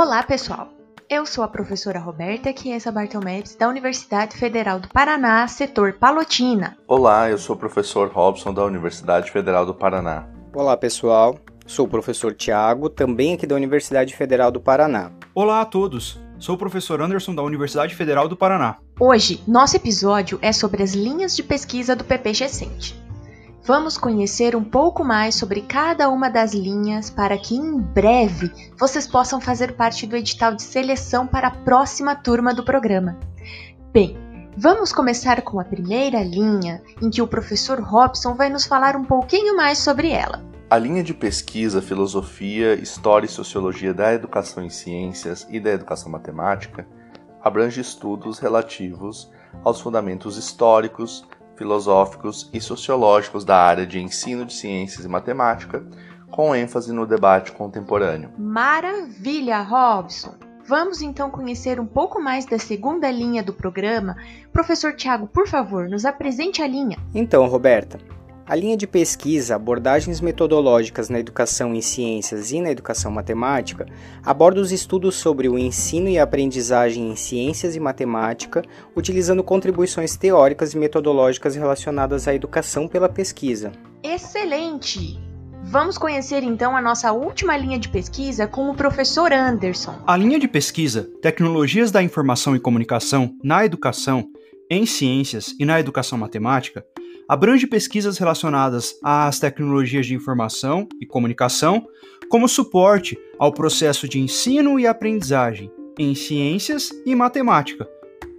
Olá, pessoal! Eu sou a professora Roberta Chiesa Bartelmedes, da Universidade Federal do Paraná, setor Palotina. Olá, eu sou o professor Robson, da Universidade Federal do Paraná. Olá, pessoal. Sou o professor Tiago, também aqui da Universidade Federal do Paraná. Olá a todos. Sou o professor Anderson, da Universidade Federal do Paraná. Hoje, nosso episódio é sobre as linhas de pesquisa do PPG-Cent. Vamos conhecer um pouco mais sobre cada uma das linhas para que em breve vocês possam fazer parte do edital de seleção para a próxima turma do programa. Bem, vamos começar com a primeira linha, em que o professor Robson vai nos falar um pouquinho mais sobre ela. A linha de pesquisa Filosofia, História e Sociologia da Educação em Ciências e da Educação Matemática abrange estudos relativos aos fundamentos históricos, filosóficos e sociológicos da área de ensino de ciências e matemática, com ênfase no debate contemporâneo. Maravilha, Robson! Vamos então conhecer um pouco mais da segunda linha do programa. Professor Tiago, por favor, nos apresente a linha. Então, Roberta, a linha de pesquisa Abordagens Metodológicas na Educação em Ciências e na Educação Matemática aborda os estudos sobre o ensino e aprendizagem em ciências e matemática, utilizando contribuições teóricas e metodológicas relacionadas à educação pela pesquisa. Excelente! Vamos conhecer então a nossa última linha de pesquisa com o professor Anderson. A linha de pesquisa Tecnologias da Informação e Comunicação na Educação, em Ciências e na Educação Matemática abrange pesquisas relacionadas às tecnologias de informação e comunicação como suporte ao processo de ensino e aprendizagem em ciências e matemática,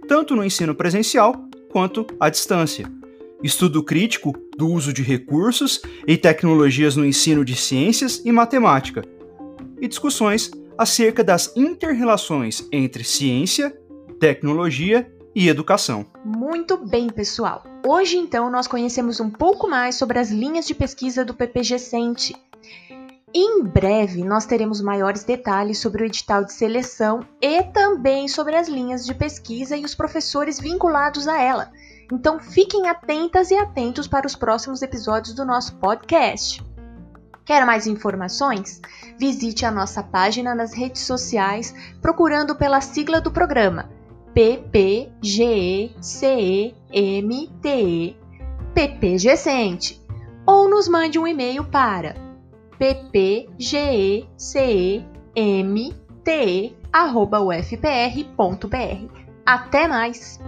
tanto no ensino presencial quanto à distância. Estudo crítico do uso de recursos e tecnologias no ensino de ciências e matemática, e discussões acerca das interrelações entre ciência, tecnologia e educação. Muito bem, pessoal. Hoje, então, nós conhecemos um pouco mais sobre as linhas de pesquisa do PPG Cente. Em breve, nós teremos maiores detalhes sobre o edital de seleção e também sobre as linhas de pesquisa e os professores vinculados a ela. Então, fiquem atentas e atentos para os próximos episódios do nosso podcast. Quer mais informações? Visite a nossa página nas redes sociais procurando pela sigla do programa PPGECEMTE PPGcente ou nos mande um e-mail para ppgecemte@ufpr.br. Até mais!